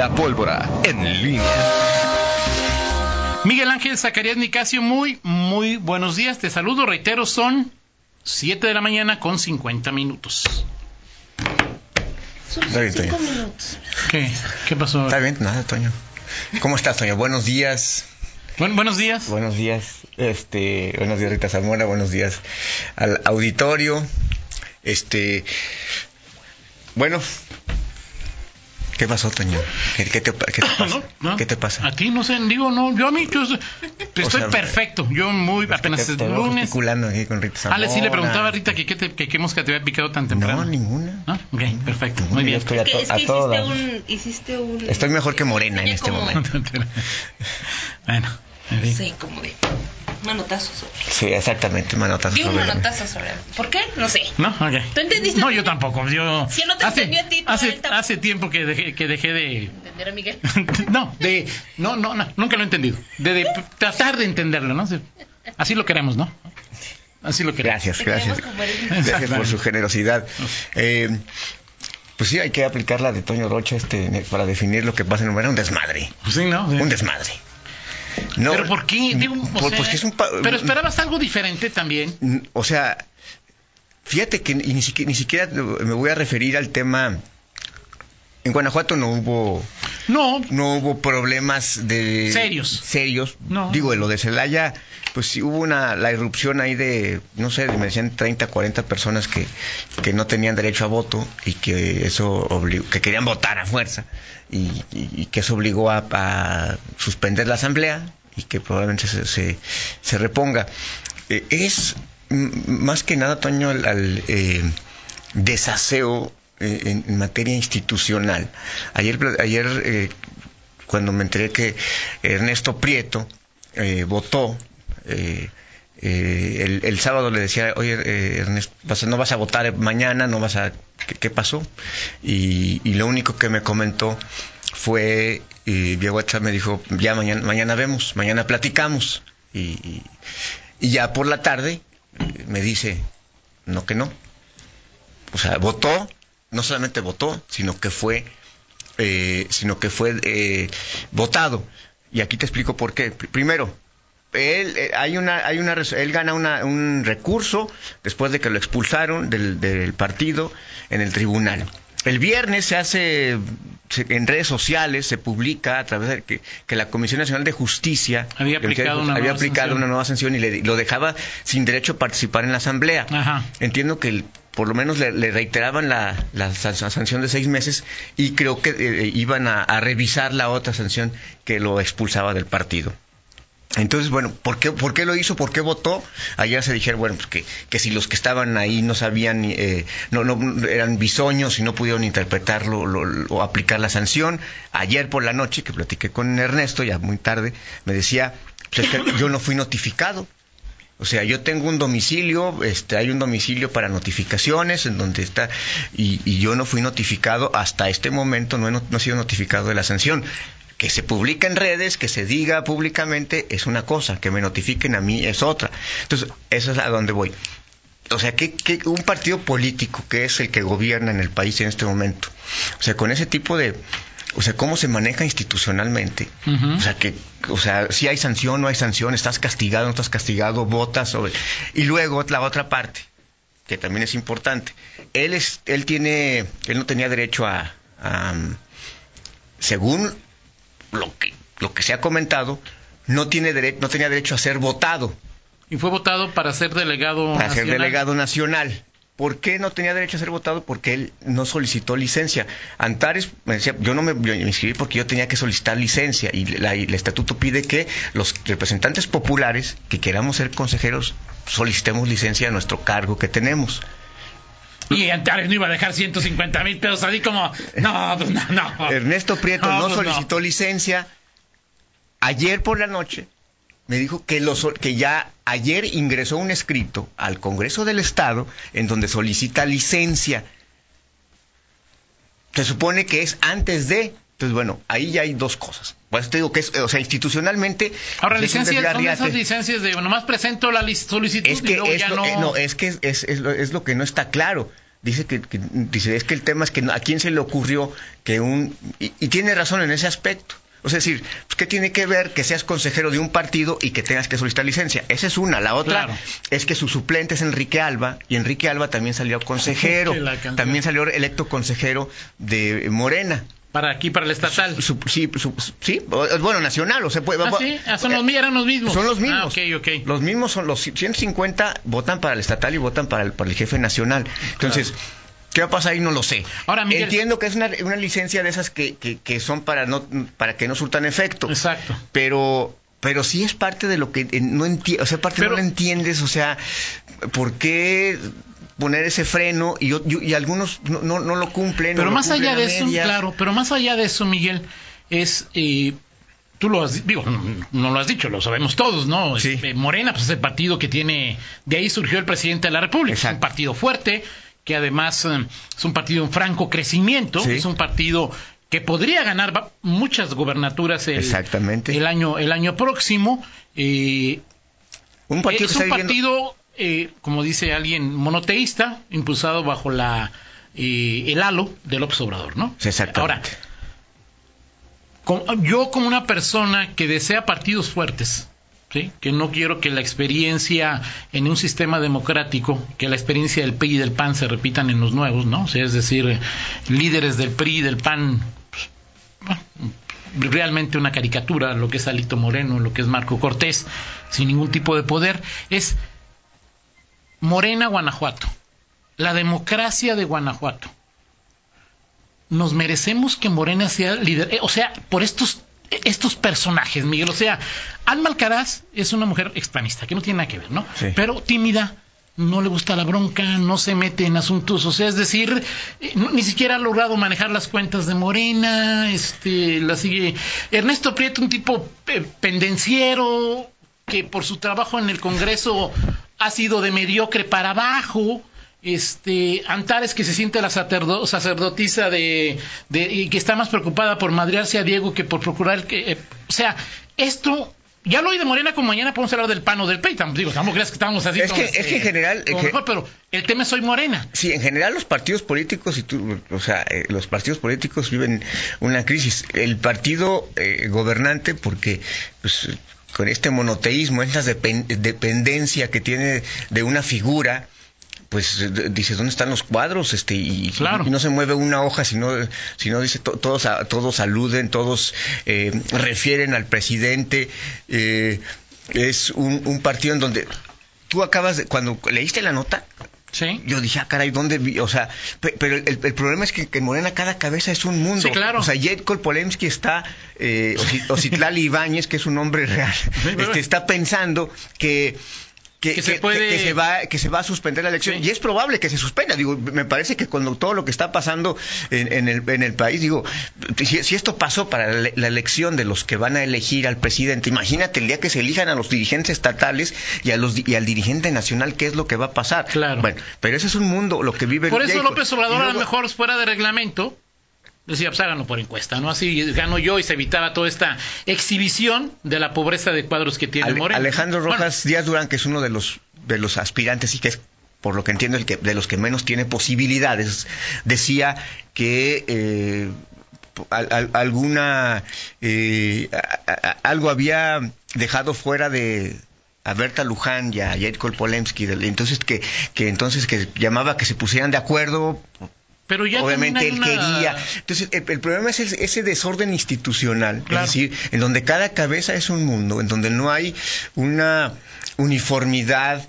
La pólvora en línea. Miguel Ángel Zacarías Nicasio, muy, muy buenos días. Te saludo, reitero, son 7 de la mañana con 50 minutos. Está bien, Toño. ¿Qué? ¿Qué pasó? Está bien, nada, Toño. ¿Cómo estás, Toño? Buenos días. Buen- buenos días. Buenos días. Este, buenos días, Rita Zamora. Buenos días al auditorio. Este, bueno, ¿qué pasó, Toño? ¿Qué, qué te, qué te pasa? No, no. ¿Qué te pasa? A ti no sé, digo, no, yo a mí, yo estoy O sea, perfecto. Yo muy, apenas es lunes. aquí con Rita Ah, Zamora. le- sí le preguntaba a Rita que qué, te- que qué mosca te había picado tan temprano. No, ninguna. ¿No? Ok, perfecto, Ninguna, muy yo bien. estoy a, to- es que un, hiciste un... Estoy mejor que Morena en este como- momento. bueno, en fin. Sí, como de manotazos sobre. Sí, exactamente, manotas. Di un manotazo sobre. ¿Por qué? No sé. No, ok. ¿Tú entendiste? No, yo tampoco. Yo Si no te hace, entendió a ti, hace, tampoco. hace tiempo que dejé, que dejé de ¿Entender a Miguel? no, de no, no, no, nunca lo he entendido. De, de tratar de entenderlo, ¿no? Así lo queremos, ¿no? Así lo queremos. Gracias, gracias. Gracias por su generosidad. Eh, pues sí, hay que aplicar la de Toño Rocha este, para definir lo que pasa en un un desmadre. Pues sí, ¿no? Sí. Un desmadre. No, Pero ¿por qué? Digo, o por- sea, pues que es un pa- pero esperabas algo diferente también. Mm, O sea, fíjate que ni siquiera, ni siquiera me voy a referir al tema. En Guanajuato no hubo No, no hubo problemas de Serios. serios No. digo lo de Celaya pues sí hubo una la irrupción ahí de no sé me decían 30 40 personas que, que no tenían derecho a voto y que eso que querían votar a fuerza y, y- y que eso obligó a, a suspender la asamblea y que probablemente se, se, se reponga Eh, es más que nada Toño al, al, eh, desaseo en, en materia institucional. Ayer, ayer eh, cuando me enteré que Ernesto Prieto eh, votó, eh, eh, el, el sábado le decía, oye, eh, Ernesto, no vas a votar mañana, no vas a... ¿Qué, pasó? Y, y lo único que me comentó fue, y vía WhatsApp me dijo, ya mañana, mañana vemos, mañana platicamos. Y, y- ya por la tarde eh, me dice, no que no. O sea, votó, no solamente votó, sino que fue, eh, sino que fue eh, votado. Y aquí te explico por qué. Pr- Primero, él, eh, hay una, hay una, él gana una- un recurso después de que lo expulsaron del, del partido en el tribunal. El viernes se hace se- en redes sociales, se publica a través de que, que la Comisión Nacional de Justicia Había aplicado una había nueva aplicado sanción. una nueva sanción y le- lo dejaba sin derecho a participar en la asamblea. Ajá. Entiendo que el- por lo menos le, reiteraban la, la san- sanción de seis meses y creo que eh, iban a, revisar la otra sanción que lo expulsaba del partido. Entonces, bueno, ¿por qué, ¿por qué lo hizo? ¿Por qué votó? Ayer se dijeron, bueno, pues que, que si los que estaban ahí no sabían, eh, no, no, eran bisoños y no pudieron interpretarlo lo- lo- o aplicar la sanción. Ayer por la noche, que platiqué con Ernesto, ya muy tarde, me decía, pues es que yo no fui notificado. O sea, yo tengo un domicilio, este, hay un domicilio para notificaciones en donde está, y, y yo no fui notificado hasta este momento, no he, no, sido notificado de la sanción. Que se publica en redes, que se diga públicamente es una cosa, que me notifiquen a mí es otra. Entonces, eso es a donde voy. O sea, que, que un partido político que es el que gobierna en el país en este momento, o sea, con ese tipo de, o sea, cómo se maneja institucionalmente, o sea, que, o sea, si hay sanción, no hay sanción, estás castigado, no estás castigado, votas sobre... Y luego la otra parte, que también es importante, él es, él tiene, él no tenía derecho a, a, según lo que, lo que se ha comentado, no tiene dere- no tenía derecho a ser votado. Y fue votado para ser delegado para ser delegado nacional. ¿Por qué no tenía derecho a ser votado? Porque él no solicitó licencia. Antares me decía, yo no me, yo me inscribí porque yo tenía que solicitar licencia y la- y el estatuto pide que los representantes populares que queramos ser consejeros solicitemos licencia a nuestro cargo que tenemos. Y Antares no iba a dejar 150 mil pesos así como... No, pues no, no. Ernesto Prieto No, no, pues no. solicitó licencia. Ayer por la noche me dijo que, lo sol- que ya ayer ingresó un escrito al Congreso del Estado en donde solicita licencia. Se supone que es antes de. Entonces, bueno, ahí ya hay dos cosas. Pues te digo que es, o sea, institucionalmente. Ahora, pues, licencias, ¿dónde desgarriate. esas licencias de nomás presento la lic- solicitud Es y que, luego es ya lo, no... eh, no, es, que es, es- es lo, es lo que no está claro. dice que, que- dice es que el tema es que no- a quién se le ocurrió que un y, y tiene razón en ese aspecto. O sea, es decir, pues, ¿qué tiene que ver que seas consejero de un partido y que tengas que solicitar licencia? Esa es una. La otra Claro. es que su suplente es Enrique Alba y Enrique Alba también salió consejero. También salió electo consejero de Morena. Para aquí, para el estatal. Su- sí, su- sí, bueno, nacional, o sea, puede, Ah, sí, ah, son los, eran los mismos. son los mismos. Ah, ok, ok. Los mismos son los 150 votan para el estatal y votan para el, para el jefe nacional. Entonces, ¿qué va a pasar ahí? No lo sé. Ahora, Miguel- Entiendo que es una, una licencia de esas que, que, que son para no para que no surtan efecto. Exacto. Pero pero sí es parte de lo que eh, no entiendes, o sea, parte Pero- no lo entiendes, o sea, ¿por qué poner ese freno y, yo- yo- y algunos no, no, no lo cumplen? Pero más allá de eso, medias? claro, pero más allá de eso, Miguel, es, eh, tú lo has, digo, no, lo has dicho, lo sabemos todos, ¿no? Sí. Eh, Morena, pues es el partido que tiene, de ahí surgió el presidente de la República, es un Exacto. partido fuerte, que además eh, es un partido en franco crecimiento, Sí. es un partido que podría ganar muchas gobernaturas el, Exactamente. el año el año próximo. eh, Un partido es un partido, eh, como dice alguien, monoteísta, impulsado bajo la eh, el halo del Obrador, ¿no? Exactamente. Ahora, yo como una persona que desea partidos fuertes, que no quiero que la experiencia en un sistema democrático, que la experiencia del PRI y del PAN se repitan en los nuevos, ¿no? Sea, es decir, líderes del PRI y del PAN, pues, realmente una caricatura, lo que es Alito Moreno, lo que es Marco Cortés, sin ningún tipo de poder, es Morena, Guanajuato, la democracia de Guanajuato. Nos merecemos que Morena sea líder, eh, o sea, por estos estos personajes, Miguel, o sea, Alma Alcaraz es una mujer expanista, que no tiene nada que ver, ¿no? Sí. Pero tímida, no le gusta la bronca, no se mete en asuntos, o sea, es decir, eh, no- ni siquiera ha logrado manejar las cuentas de Morena, este, la sigue Ernesto Prieto, un tipo eh, pendenciero que por su trabajo en el Congreso ha sido de mediocre para abajo. Este Antares que se siente la sacerdo- sacerdotisa de, de- y que está más preocupada por madrearse a Diego que por procurar que eh, o sea esto ya lo oí de Morena como mañana podemos hablar del pan o del PEI digo tampoco creas que estamos así Es que- es que en general- mejor, pero el tema es soy Morena Sí, en general los partidos políticos, y tú, o sea, eh, los partidos políticos viven una crisis. El partido eh, gobernante, porque pues, con este monoteísmo, esta depen- dependencia que tiene de una figura, pues eh, dices dónde están los cuadros este y, Claro. y no se mueve una hoja sino sino dice to- todos a- todos aluden todos eh, refieren al presidente eh, es un, un partido en donde tú acabas de cuando leíste la nota sí yo dije, ah, caray, ¿dónde vi? O sea, pe- pero el, el problema es que, que en Morena cada cabeza es un mundo. Sí, claro. O sea, Jetko Polemski está, eh, Ocitlali Ibáñez, que es un hombre real, este, está pensando que... Que, Que se que- puede- que- se va que se va a suspender la elección Sí. y es probable que se suspenda digo me parece que cuando todo lo que está pasando en, en el, en el país digo si, si esto pasó para la, la elección de los que van a elegir al presidente imagínate el día que se elijan a los dirigentes estatales y a los y al dirigente nacional qué es lo que va a pasar Claro. bueno pero ese es un mundo lo que vive por eso. López Obrador a lo mejor fuera de reglamento decía pues háganlo por encuesta no así gano yo y se evitaba toda esta exhibición de la pobreza de cuadros que tiene Ale- Morena. Alejandro Bueno, Rojas Díaz Durán, que es uno de los de los aspirantes y que es por lo que entiendo el que de los que menos tiene posibilidades, decía que eh, al- al- alguna eh, a- a- algo había dejado fuera de a Berta Luján y a Yerkol Polemski, entonces que, que entonces que llamaba que se pusieran de acuerdo pero ya Obviamente él una- quería. Entonces, el, el problema es el- ese desorden institucional. Claro. Es decir, en donde cada cabeza es un mundo, en donde no hay una uniformidad.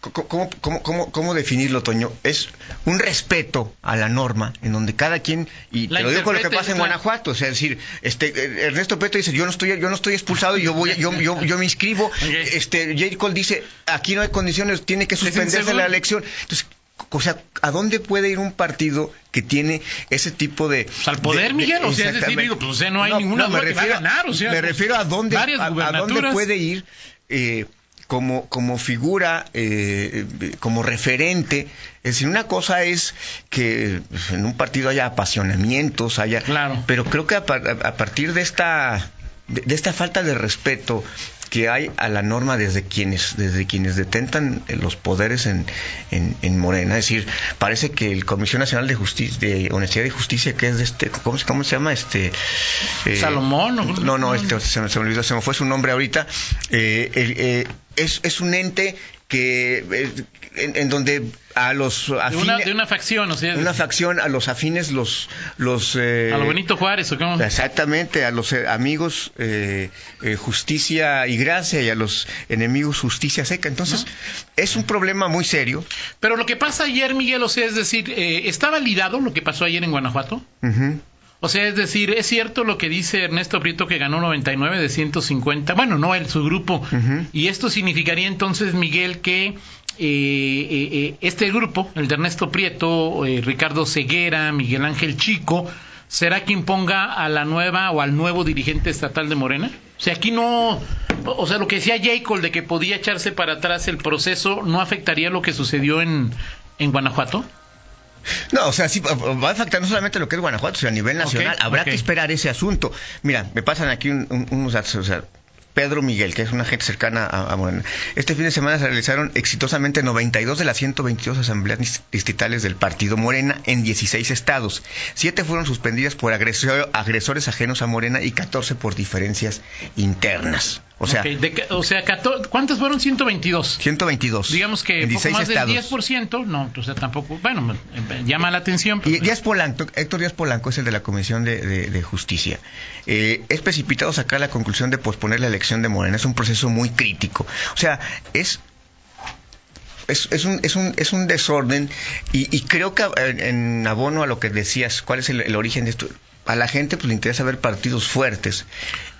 ¿Cómo, cómo, cómo, cómo definirlo, Toño? Es un respeto a la norma, en donde cada quien, y La te lo digo con lo que pasa en claro. Guanajuato, o sea, es decir, este, Ernesto Peto dice, yo no estoy, yo no estoy expulsado, yo voy, yo, yo, yo me inscribo, Ok. este, J. Cole dice, aquí no hay condiciones, tiene que suspenderse la elección. Entonces, o sea, ¿a dónde puede ir un partido que tiene ese tipo de... Pues al poder, de- de- Miguel, o sea, es decir, digo, pues, o sea, no hay ninguna duda que va a ganar, o sea, me pues, refiero a dónde, a, dónde puede ir eh, como, como figura, eh, como referente. Es decir, una cosa es que pues, en un partido haya apasionamientos, haya... Claro. Pero creo que a, par- a- a partir de esta... De, de esta falta de respeto que hay a la norma desde quienes desde quienes detentan los poderes en, en, en Morena. Es decir, parece que el Comisión Nacional de Justicia, de Honestidad y Justicia, que es de este, ¿cómo, se- cómo se llama? Este eh, Salomón, ¿o? No, no, este, se, me- se me olvidó, se me fue su nombre ahorita. Eh, eh, es, es un ente que eh, en, en donde a los De una, afines, de una facción, o sea, una facción, a los afines, los los eh, a lo Benito Juárez, ¿o cómo? Exactamente, a los eh, amigos eh, eh, justicia y gracia y a los enemigos justicia seca. Entonces, es un problema muy serio. Pero lo que pasa ayer, Miguel, o sea, es decir, ¿está validado lo que pasó ayer en Guanajuato? O sea, es decir, ¿es cierto lo que dice Ernesto Prieto que ganó 99 de 150? Bueno, no él, su grupo. Y esto significaría entonces, Miguel, que eh, eh, eh, este grupo, el de Ernesto Prieto, eh, Ricardo Ceguera, Miguel Ángel Chico, será quien ponga a la nueva o al nuevo dirigente estatal de Morena? O sea, aquí no... O sea, lo que decía Jacob de que podía echarse para atrás el proceso, ¿no afectaría lo que sucedió en, en Guanajuato? No, o sea, sí, va a afectar no solamente lo que es Guanajuato, sino a nivel nacional. Habrá que esperar ese asunto. Mira, me pasan aquí un- un- unos datos. O sea, Pedro Miguel, que es una gente cercana a, a Morena. Este fin de semana se realizaron exitosamente 92 de las 122 asambleas dis- distritales del partido Morena en 16 estados. Siete fueron suspendidas por agresor- agresores ajenos a Morena y 14 por diferencias internas. O sea, de o sea, ¿cuántas fueron? 122. 122. Digamos que en poco 16 más del estados. 10%, no, o sea, tampoco, bueno, llama la atención. pero- Y Díaz Polanco, Héctor Díaz Polanco es el de la Comisión de, de- de Justicia. Eh, es precipitado sacar la conclusión de posponer la elección de Morena. Es un proceso muy crítico. O sea, es es, es un, es, un, es un desorden y, y creo que en, en abono a lo que decías, cuál es el, el origen de esto, a la gente pues le interesa ver partidos fuertes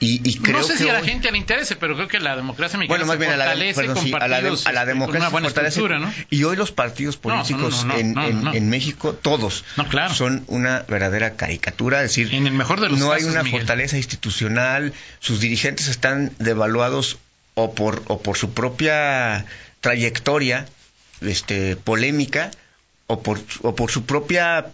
y, y creo no sé que si a la hoy- gente le interese, pero creo que la democracia mexicana bueno, más se bien a la, perdón, con sí, a la, de- partidos a la este, con democracia se fortalece. Y hoy los partidos políticos no, en, en- México, todos, claro. son una verdadera caricatura. Es decir, En el mejor de los no hay una Miguel. fortaleza institucional, sus dirigentes están devaluados o por, o por su propia trayectoria este, polémica o por, o por su propia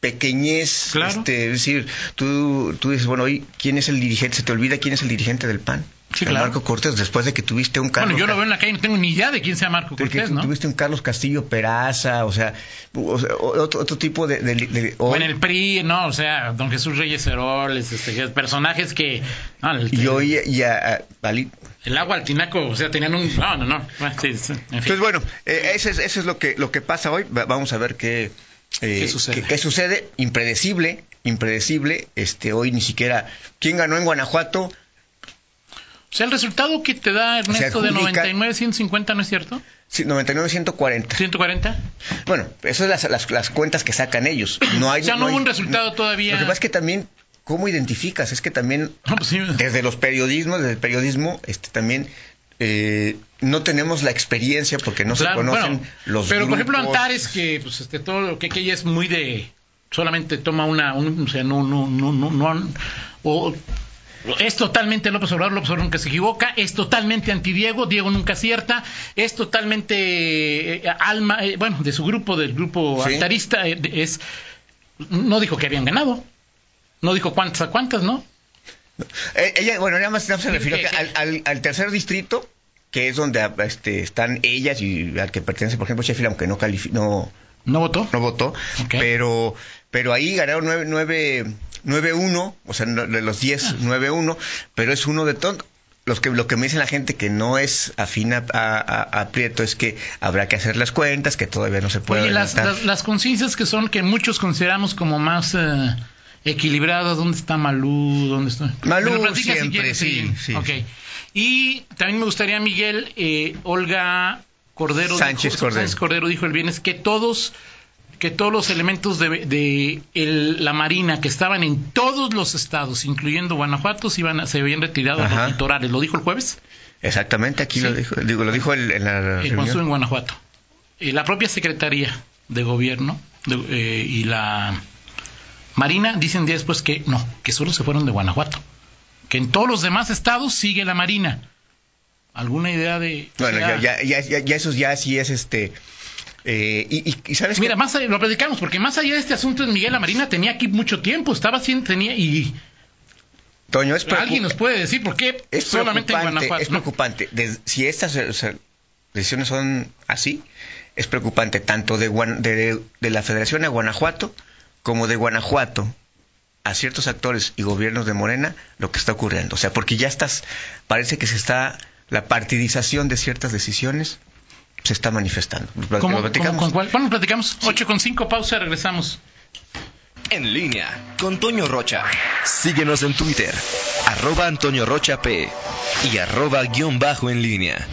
pequeñez, Claro. este, es decir, tú, tú dices, bueno, hoy, ¿quién es el dirigente? Se te olvida quién es el dirigente del PAN. Sí, claro. Marco Cortés, después de que tuviste un Carlos Bueno, yo lo veo en la calle, no tengo ni idea de quién sea Marco Cortés, ¿no? tuviste un Carlos Castillo Peraza, o sea, o sea, o- otro, otro tipo de... de- de- O en el PRI, no, o sea, don Jesús Reyes Heroles, este, personajes que... no, el, y hoy y a- a- Ali- el agua al tinaco, o sea, tenían un... No, no, no. Bueno, sí, sí, en fin. Entonces, bueno, eh, eso, es, eso es lo que, lo que pasa hoy. Va- vamos a ver qué, eh, ¿Qué sucede? qué- qué sucede. Impredecible, impredecible. Este, hoy ni siquiera... ¿Quién ganó en Guanajuato? O sea, el resultado que te da Ernesto de adjudica- 99, 150, ¿no es cierto? Sí, 99-140. 140. Bueno, eso es las, las, las cuentas que sacan ellos. No hay, O sea, no hay- hubo un resultado todavía. Lo que pasa es que también, ¿cómo identificas? Es que también No, pues sí. desde los periodismos, desde el periodismo, este también eh, no tenemos la experiencia porque no Claro, se conocen bueno, los Pero por ejemplo. Antares que pues este todo lo que, que ella es muy de solamente toma una un, o sea no no no no no o es totalmente López Obrador, López Obrador nunca se equivoca, es totalmente anti Diego, Diego nunca acierta, es totalmente eh, alma, eh, bueno, de su grupo, del grupo Sí. altarista, eh, es, no dijo que habían ganado, no dijo cuántas a cuántas, ¿no? Eh, ella, bueno, nada más, se Sí, refirió que- que al, al- al tercer distrito, que es donde ah, este, están ellas y al que pertenece, por ejemplo, Sheffield, aunque no califi- no, ¿No votó? no votó, Ok. pero, pero ahí ganaron 9 nueve, 9-1, o sea, no- de los 10, Ah. 9-1, pero es uno de todos. Los que, lo que me dice la gente que no es afina a, a- a Prieto es que habrá que hacer las cuentas, que todavía no se puede Oye, las, las, las conciencias que son, que muchos consideramos como más eh, equilibradas, ¿dónde está Malú? ¿Dónde está? Malú lo si siempre, quieres, sí, sí. Ok. Y también me gustaría, Miguel, eh, Olga Cordero Sánchez dijo, Cordero. Sánchez Cordero dijo el viernes que todos que todos los elementos de, de el- la Marina que estaban en todos los estados, incluyendo Guanajuato, se, iban se habían retirado a los litorales. ¿Lo dijo el jueves? Exactamente, aquí Sí. lo dijo, digo, lo dijo el- en la Eh, reunión. estuve en Guanajuato. Y la propia Secretaría de Gobierno de- eh, y la Marina dicen días después que no, que solo se fueron de Guanajuato. Que en todos los demás estados sigue la Marina. ¿Alguna idea de...? Bueno, ya, ya, ya, ya eso ya sí es este. eh, y, y- sabes Mira, que más allá, lo predicamos, porque más allá de este asunto en Miguel, la Marina tenía aquí mucho tiempo, estaba haciendo, tenía, y Toño, es ¿Alguien nos puede decir por qué es solamente en preocupante, Guanajuato? es no? preocupante. Si estas o sea, decisiones son así, es preocupante tanto de, de, de la Federación a Guanajuato como de Guanajuato a ciertos actores y gobiernos de Morena lo que está ocurriendo. O sea, porque ya estás, parece que se está, la partidización de ciertas decisiones se está manifestando. Lo ¿Cómo- platicamos. cómo- con cuál? Bueno, platicamos. 8 con 5, pausa, regresamos. En línea con Toño Rocha. Síguenos en Twitter, arroba Antonio Rocha P y arroba guion bajo en línea.